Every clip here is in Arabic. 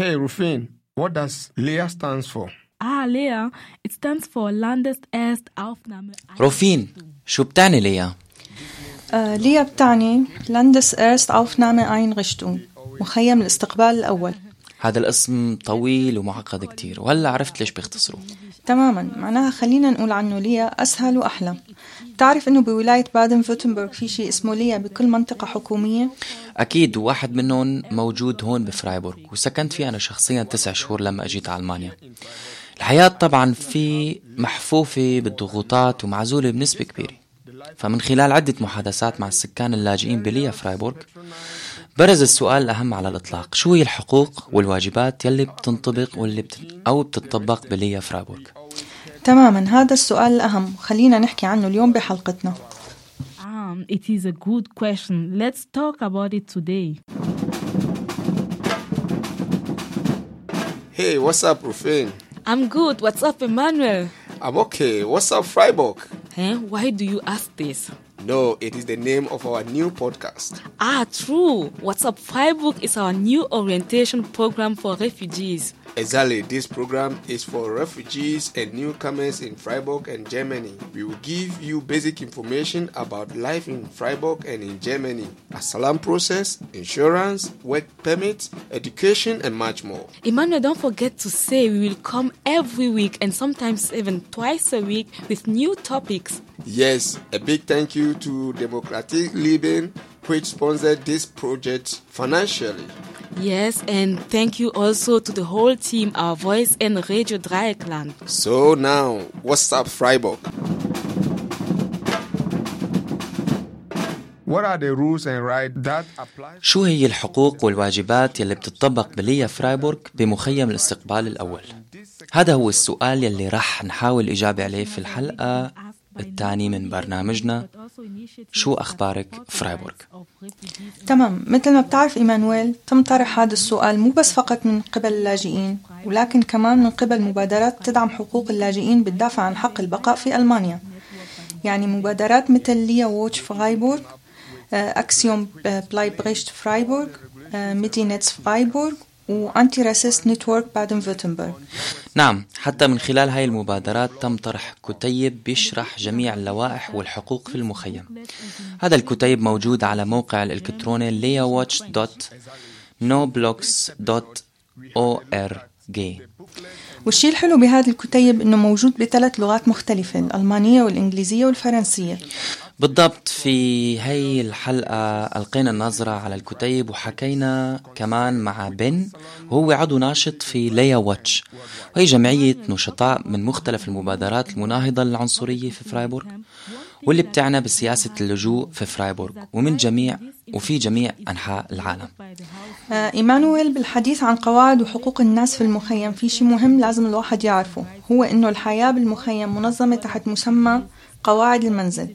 Hey, Rufin, what does LEA stands for? Ah, LEA, it stands for Landeserstaufnahme. روفين شو بتعني LEA؟ آه LEA بتعني لاندس إيرست أوفنامة Einrichtung مخيم الاستقبال الأول هذا الاسم طويل ومعقد كتير وهلا عرفت ليش بيختصروا. تماما. معناها خلينا نقول عنه LEA أسهل وأحلى. بتعرف إنه بولاية بادن فوتنبرغ في شيء اسمه LEA بكل منطقة حكومية؟ أكيد واحد منهم موجود هون بفرايبورغ وسكنت فيه أنا شخصيا تسع شهور لما أجيت على ألمانيا. الحياة طبعا في محفوفة بالضغوطات ومعزولة بنسبة كبيرة. فمن خلال عدة محادثات مع السكان اللاجئين ب LEA فرايبورغ برز السؤال الأهم على الإطلاق شو هي الحقوق والواجبات يلي بتنطبق واللي بت... أو بتطبق ب LEA فرايبورغ تماما هذا السؤال الأهم خلينا نحكي عنه اليوم بحلقتنا Um, it is a good question. Let's talk about it today. Hey, what's up, Rufin? I'm good. What's up, Emmanuel? I'm okay. What's up, Freiburg? Huh? Why do you ask this? No, it is the name of our new podcast. Ah, true. What's up, Freiburg is our new orientation program for refugees. Exactly, this program is for refugees and newcomers in Freiburg and Germany. We will give you basic information about life in Freiburg and in Germany, asylum process, insurance, work permits, education, and much more. Emmanuel, don't forget to say we will come every week and sometimes even twice a week with new topics. Yes, a big thank you to Democratic Leben, which sponsored this project financially. Yes, and thank you also to the whole team, our voice and Radio Dreieckland. So now, what's up, Freiburg? What are the rules and rights that apply? شو هي الحقوق والواجبات يلي بتطبق ب LEA فرايبورغ بمخيم الاستقبال الأول؟ هذا هو السؤال يلي رح نحاول الإجابة عليه في الحلقة الثانية من برنامجنا شو أخبارك فرايبورغ؟ تمام مثل ما بتعرف إيمانويل تم طرح هذا السؤال مو بس فقط من قبل اللاجئين ولكن كمان من قبل مبادرات تدعم حقوق اللاجئين بتدافع عن حق البقاء في ألمانيا يعني مبادرات مثل LEA Watch Freiburg آه، Aktion Bleiberecht Freiburg آه، Medinetz Freiburg و Antiracist Network بادن فوتنبرغ نعم حتى من خلال هاي المبادرات تم طرح كتيب بيشرح جميع اللوائح والحقوق في المخيم. هذا الكتيب موجود على موقع الإلكتروني leawatch.noblogs.org والشيء الحلو بهذا الكتيب إنه موجود بثلاث لغات مختلفة الألمانية والإنجليزية والفرنسية. بالضبط في هي الحلقة ألقينا النظرة على الكتيب وحكينا كمان مع بن وهو عضو ناشط في LEA Watch وهي جمعية نشطاء من مختلف المبادرات المناهضة للعنصرية في فرايبورغ واللي بتعنى بسياسة اللجوء في فرايبورغ ومن جميع وفي جميع أنحاء العالم. آه، إيمانويل بالحديث عن قواعد وحقوق الناس في المخيم في شيء مهم لازم الواحد يعرفه هو إنه الحياة بالمخيم منظمة تحت مسمى قواعد المنزل.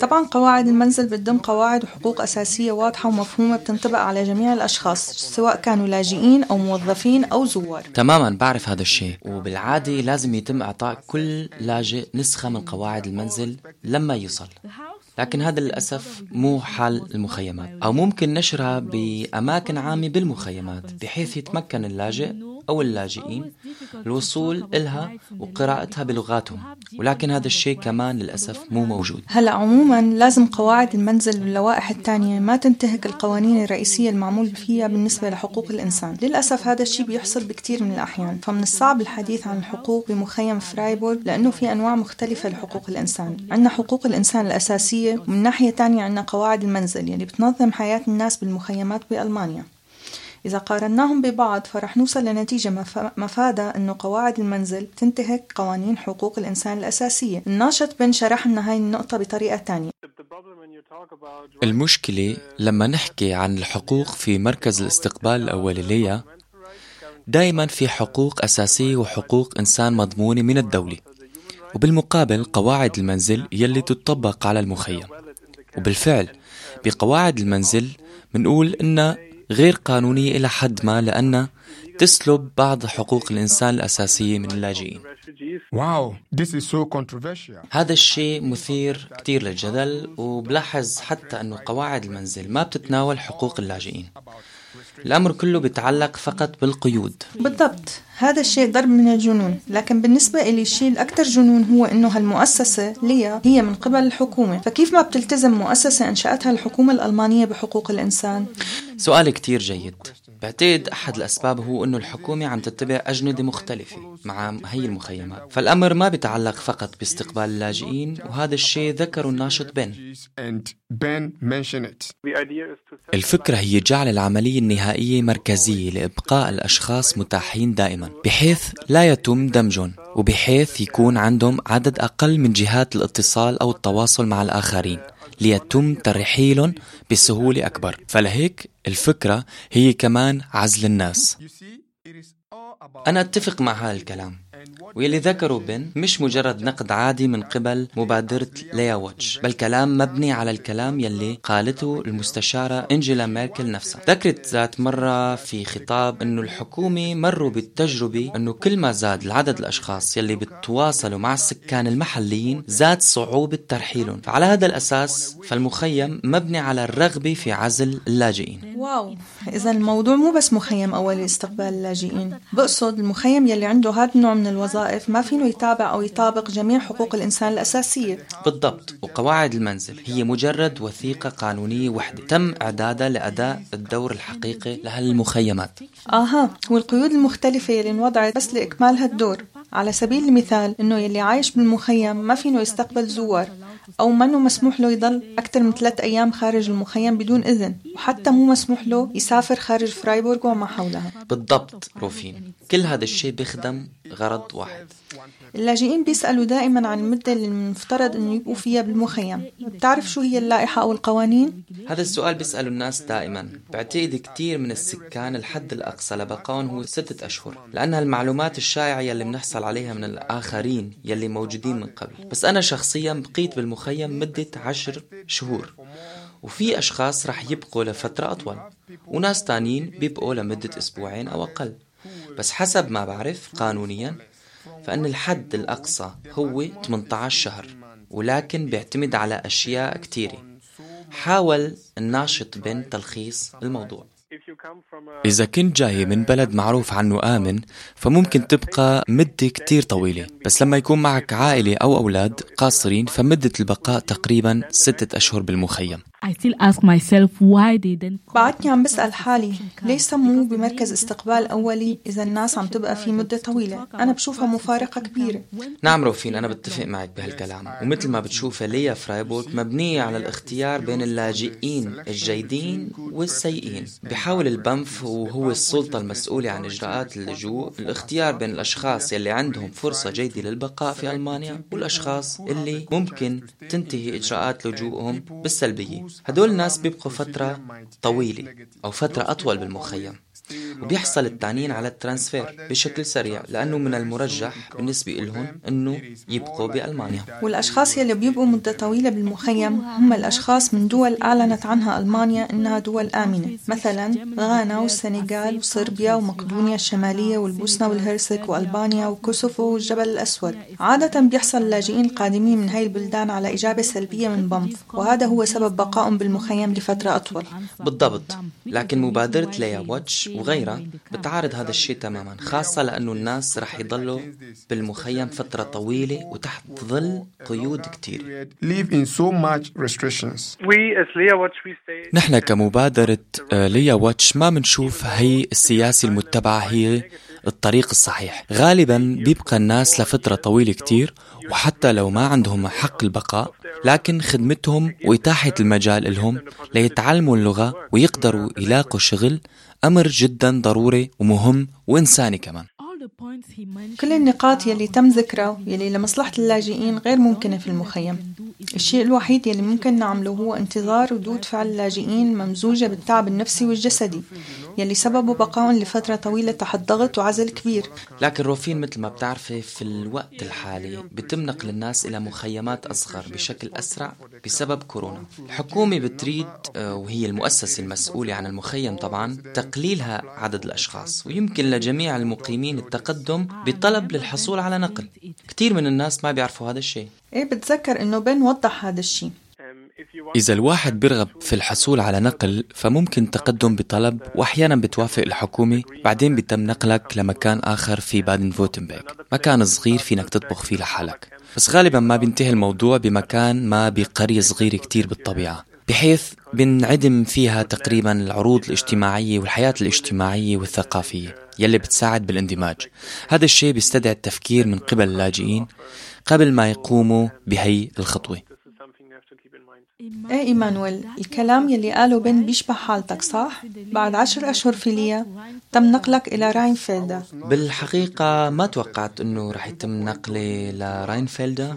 طبعا قواعد المنزل بتضم قواعد وحقوق أساسية واضحة ومفهومة بتنطبق على جميع الأشخاص سواء كانوا لاجئين أو موظفين أو زوار. تماما بعرف هذا الشيء. وبالعادة لازم يتم إعطاء كل لاجئ نسخة من قواعد المنزل لما يصل لكن هذا للأسف مو حال المخيمات أو ممكن نشرها بأماكن عامة بالمخيمات بحيث يتمكن اللاجئ أو اللاجئين الوصول إلها وقراءتها بلغاتهم ولكن هذا الشيء كمان للأسف مو موجود. هلا عموما لازم قواعد المنزل واللوائح الثانية ما تنتهك القوانين الرئيسية المعمول فيها بالنسبة لحقوق الإنسان. للأسف هذا الشيء بيحصل بكثير من الأحيان فمن الصعب الحديث عن الحقوق بمخيم فرايبورغ لأنه في أنواع مختلفة لحقوق الإنسان. عندنا حقوق الإنسان الأساسية ومن ناحية تانية عندنا قواعد المنزل يلي بتنظم حياة الناس بالمخيمات بألمانيا. إذا قارناهم ببعض فرح نوصل لنتيجة مف- مفادها أنه قواعد المنزل تنتهك قوانين حقوق الإنسان الأساسية. الناشط بن شرح لنا هاي النقطة بطريقة تانية. المشكلة لما نحكي عن الحقوق في مركز الاستقبال الأولي ليا دائما في حقوق أساسية وحقوق إنسان مضمونة من الدولة. وبالمقابل قواعد المنزل يلي تطبق على المخيم. وبالفعل بقواعد المنزل منقول إنها غير قانونية إلى حد ما لأنها تسلب بعض حقوق الإنسان الأساسية من اللاجئين. Wow, this is so controversial. هذا الشيء مثير كتير للجدل وبلاحظ حتى أنه قواعد المنزل ما بتتناول حقوق اللاجئين. الأمر كله بيتعلق فقط بالقيود. بالضبط هذا الشيء ضرب من الجنون. لكن بالنسبة إلي الشيء الأكثر جنون هو أنه هالمؤسسة ليا هي من قبل الحكومة. فكيف ما بتلتزم مؤسسة أنشأتها الحكومة الألمانية بحقوق الإنسان؟ سؤال كتير جيد. بعتقد أحد الأسباب هو أنه الحكومة عم تتبع أجندة مختلفة مع هي المخيمات فالأمر ما بيتعلق فقط باستقبال اللاجئين وهذا الشيء ذكره الناشط بن. الفكرة هي جعل العملية النهائية مركزية لإبقاء الأشخاص متاحين دائما بحيث لا يتم دمجهم وبحيث يكون عندهم عدد أقل من جهات الاتصال أو التواصل مع الآخرين. ليتم ترحيلهم بسهولة أكبر. فلهيك الفكرة هي كمان عزل الناس. أنا أتفق مع هذا الكلام. واللي ذكره بن مش مجرد نقد عادي من قبل مبادرة ليا واتش بل كلام مبني على الكلام يلي قالته المستشارة إنجيلا ميركل نفسها. ذكرت ذات مرة في خطاب أنه الحكومة مروا بالتجربة أنه كل ما زاد العدد الأشخاص يلي بتواصلوا مع السكان المحليين زاد صعوبة ترحيلهم. فعلى هذا الأساس فالمخيم مبني على الرغبة في عزل اللاجئين. واو إذا الموضوع مو بس مخيم أولي لاستقبال اللاجئين. بقصد المخيم يلي عنده هذا النوع من الوظائف ما فينه يتابع أو يطابق جميع حقوق الإنسان الأساسية. بالضبط. وقواعد المنزل هي مجرد وثيقة قانونية وحدة. تم إعدادها لأداء الدور الحقيقي لهالمخيمات. آها. والقيود المختلفة يلي انوضعت بس لإكمال هالدور على سبيل المثال إنه يلي عايش بالمخيم ما فينه يستقبل زوار أو منه مسموح له يضل أكثر من ثلاث أيام خارج المخيم بدون إذن وحتى مو مسموح له يسافر خارج فرايبورغ وما حولها. بالضبط روفين. كل هذا الشيء بيخدم غرض واحد. اللاجئين بيسألوا دائما عن المدة اللي المفترض إنه يبقوا فيها بالمخيم. بتعرف شو هي اللائحة أو القوانين؟ هذا السؤال بيسأله الناس دائما. بعتقد كتير من السكان الحد الأقصى لبقاهم هو ستة أشهر لأنها المعلومات الشائعة يلي بنحصل عليها من الآخرين يلي موجودين من قبل. بس أنا شخصيا بقيت بالمخيم مدة عشر شهور وفي أشخاص رح يبقوا لفترة أطول وناس تانيين بيبقوا لمدة أسبوعين أو أقل. بس حسب ما بعرف قانونيا فإن الحد الأقصى هو 18 شهر ولكن بيعتمد على أشياء كتيرة. حاول الناشط بن تلخيص الموضوع. إذا كنت جاي من بلد معروف عنه آمن فممكن تبقى مدة كتير طويلة. بس لما يكون معك عائلة أو أولاد قاصرين فمدة البقاء تقريبا ستة أشهر بالمخيم. I still ask myself why they didn't بعدني عم بسأل حالي ليش سموه بمركز استقبال أولي إذا الناس عم تبقى فيه مدة طويلة؟ أنا بشوفها مفارقة كبيرة. نعم روفين أنا بتفق معك بهالكلام. ومثل ما بتشوفها ليا فرايبورغ مبنية على الاختيار بين اللاجئين الجيدين والسيئين. بحاول البنف وهو السلطة المسؤولة عن إجراءات اللجوء الاختيار بين الأشخاص يلي عندهم فرصة جيدة للبقاء في ألمانيا والأشخاص اللي ممكن تنتهي إجراءات لجوءهم بالسلبية. هدول الناس بيبقوا فترة طويلة أو فترة أطول بالمخيم. وبيحصل التعنين على الترانسفير بشكل سريع لأنه من المرجح بالنسبة لهم أنه يبقوا بألمانيا. والأشخاص يلي بيبقوا مدة طويلة بالمخيم هم الأشخاص من دول أعلنت عنها ألمانيا إنها دول آمنة مثلا غانا والسنغال وصربيا ومقدونيا الشمالية والبوسنة والهرسك وألبانيا وكوسوفو والجبل الأسود. عادة بيحصل اللاجئين القادمين من هاي البلدان على إجابة سلبية من بنف وهذا هو سبب بقائهم بالمخيم لفترة أطول. بالضبط لكن مبادرة ليا واتش وغيرها بتعارض هذا الشيء تماما خاصة لأنه الناس رح يضلوا بالمخيم فترة طويلة وتحت ظل قيود كتير. نحن كمبادرة آه، ليا واتش ما منشوف هي السياسة المتبعة هي الطريق الصحيح. غالبا بيبقى الناس لفترة طويلة كتير وحتى لو ما عندهم حق البقاء لكن خدمتهم وإتاحة المجال لهم ليتعلموا اللغة ويقدروا يلاقوا شغل أمر جدا ضروري ومهم وإنساني كمان. كل النقاط يلي تم ذكرها يلي لمصلحة اللاجئين غير ممكنة في المخيم. الشيء الوحيد يلي ممكن نعمله هو انتظار ردود فعل اللاجئين ممزوجة بالتعب النفسي والجسدي. يلي سببه بقائهم لفترة طويلة تحت ضغط وعزل كبير. لكن روفين مثل ما بتعرفي في الوقت الحالي بيتم نقل الناس إلى مخيمات أصغر بشكل أسرع بسبب كورونا. الحكومة بتريد آه، وهي المؤسسة المسؤولة عن المخيم طبعا تقليلها عدد الأشخاص ويمكن لجميع المقيمين التقدم بطلب للحصول على نقل. كثير من الناس ما بيعرفوا هذا الشيء. إيه بتذكر إنه بن وضح هذا الشيء. إذا الواحد بيرغب في الحصول على نقل فممكن تقدم بطلب وأحيانا بتوافق الحكومة بعدين بيتم نقلك لمكان آخر في بادن فوتنبرغ مكان صغير فينك تطبخ فيه لحالك. بس غالبا ما بينتهي الموضوع بمكان ما بقرية صغيرة كتير بالطبيعة بحيث بنعدم فيها تقريبا العروض الاجتماعية والحياة الاجتماعية والثقافية يلي بتساعد بالاندماج. هذا الشيء بيستدعي التفكير من قبل اللاجئين قبل ما يقوموا بهي الخطوة. إيه إيمانويل الكلام يلي قاله بن بيشبه حالتك صح؟ بعد عشر أشهر في LEA تم نقلك إلى راينفيلدا بالحقيقة ما توقعت إنه رح يتم نقلي لراينفيلدا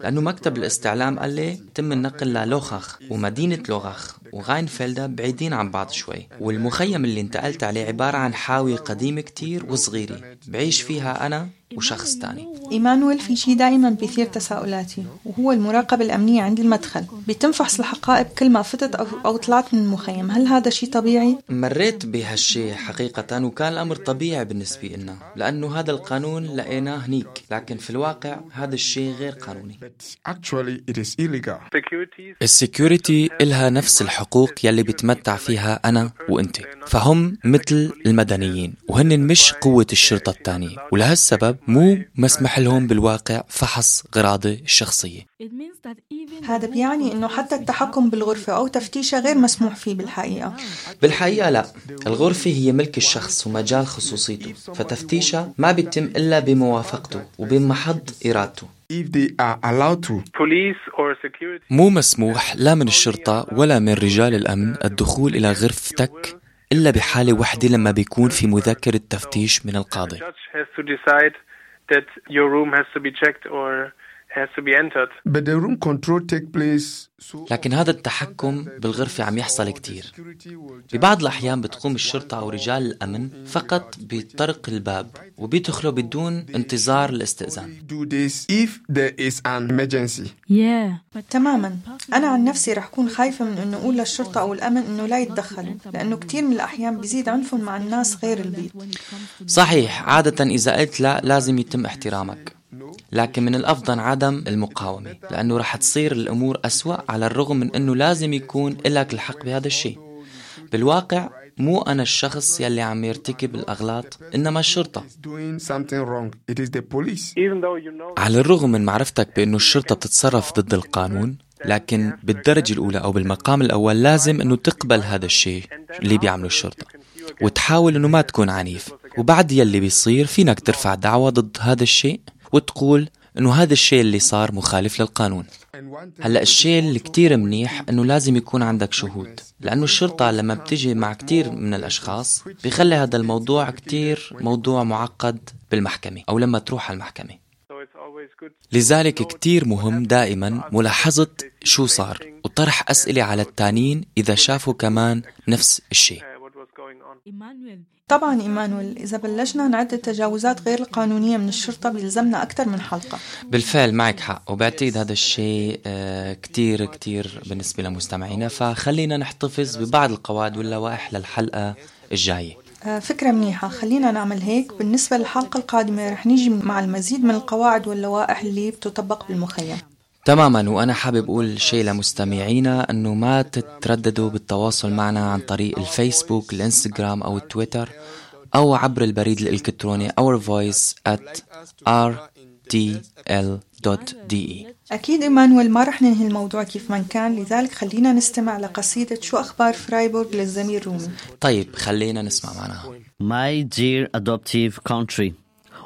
لأنه مكتب الاستعلام قال لي تم النقل للوراخ ومدينة لوراخ وراينفيلدا بعيدين عن بعض شوي. والمخيم اللي انتقلت عليه عبارة عن حاوية قديمة كتير وصغيرة بعيش فيها أنا وشخص تاني. إيمانويل في شيء دائما بيثير تساؤلاتي وهو المراقبة الأمنية عند المدخل. بيتم فحص الحقائب كل ما فتت أو, أو طلعت من المخيم. هل هذا شيء طبيعي؟ مريت بهالشيء حقيقة وكان الأمر طبيعي بالنسبة لنا لأنه هذا القانون لقيناه هنيك. لكن في الواقع هذا الشيء غير قانوني. Actually, it is illegal. Securities السكيورتي إلها نفس الحقوق يلي بتمتع فيها أنا وأنت. فهم مثل المدنيين وهن مش قوة الشرطة الثانية ولهالسبب مو مسمح لهم بالواقع فحص غراضة الشخصية هذا بيعني أنه حتى التحكم بالغرفة أو تفتيشها غير مسموح فيه بالحقيقة. بالحقيقة لا. الغرفة هي ملك الشخص ومجال خصوصيته. فتفتيشها ما بيتم إلا بموافقته وبمحض إرادته. If they are allowed to, police or security مو مسموح لا من الشرطة ولا من رجال الأمن الدخول إلى غرفتك إلا بحالة وحدة لما بيكون في مذكرة تفتيش من القاضي. لكن هذا التحكم بالغرفة عم يحصل كتير. ببعض الأحيان بتقوم الشرطة أو رجال الأمن فقط بطرق الباب وبيدخلوا بدون انتظار الاستئذان. Do this if there is an emergency. yeah. تماما. أنا عن نفسي رح كون خايفة من أنه أقول للشرطة أو الأمن أنه لا يتدخلوا لأنه كتير من الأحيان بيزيد عنفهم مع الناس غير البيت. صحيح عادة إذا قلت لا لازم يتم احترامك. لكن من الأفضل عدم المقاومة لأنه رح تصير الأمور أسوأ على الرغم من أنه لازم يكون لك الحق بهذا الشيء بالواقع مو أنا الشخص يلي عم يرتكب الأغلاط إنما الشرطة Doing something wrong. It is the police. Even though you know على الرغم من معرفتك بأنه الشرطة بتتصرف ضد القانون لكن بالدرجة الأولى أو بالمقام الأول لازم أنه تقبل هذا الشيء اللي بيعمله الشرطة وتحاول أنه ما تكون عنيف وبعد يلي بيصير فينك ترفع دعوة ضد هذا الشيء وتقول أنه هذا الشيء اللي صار مخالف للقانون. هلأ الشيء اللي كتير منيح إنه لازم يكون عندك شهود لأنه الشرطة لما بتجي مع كتير من الأشخاص بيخلي هذا الموضوع كتير موضوع معقد بالمحكمة أو لما تروح على المحكمة. لذلك كتير مهم دائما ملاحظة شو صار وطرح أسئلة على التانيين إذا شافوا كمان نفس الشيء. طبعا إيمانويل إذا بلشنا نعد التجاوزات غير القانونية من الشرطة بيلزمنا أكثر من حلقة. بالفعل معك حق وبعتقد هذا الشيء آه، كتير كتير بالنسبة لمستمعينا فخلينا نحتفظ ببعض القواعد واللوائح للحلقة الجاية. آه، فكرة منيحة خلينا نعمل هيك. بالنسبة للحلقة القادمة رح نيجي مع المزيد من القواعد واللوائح اللي بتطبق بالمخيم. تماما وأنا حابب أقول شيء لمستمعينا إنه ما تترددوا بالتواصل معنا عن طريق الفيسبوك الإنستغرام أو التويتر أو عبر البريد الإلكتروني our voice at rdl.de أكيد إيمانويل ما رح ننهي الموضوع كيف ما كان لذلك خلينا نستمع لقصيدة شو أخبار فرايبورغ للزميل رومي. طيب خلينا نسمع معنا. My dear adoptive country,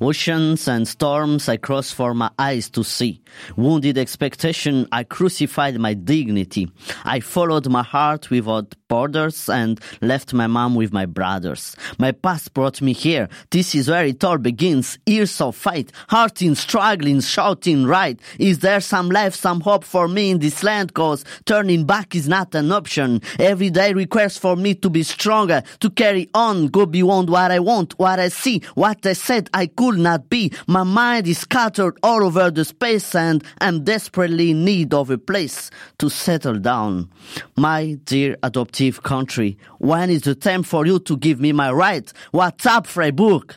oceans and storms I crossed for my eyes to see. Wounded expectation, I crucified my dignity. I followed my heart without borders and left my mom with my brothers. My past brought me here. This is where it all begins. Years of fight, hearting, struggling, shouting right. Is there some life, some hope for me in this land? Cause turning back is not an option. Every day requires for me to be stronger, to carry on, go beyond what I want, what I see, what I said I could not be. My mind is scattered all over the space and I'm desperately in need of a place to settle down. My dear adoptive country, when is the time for you to give me my right? What's up, Freiburg?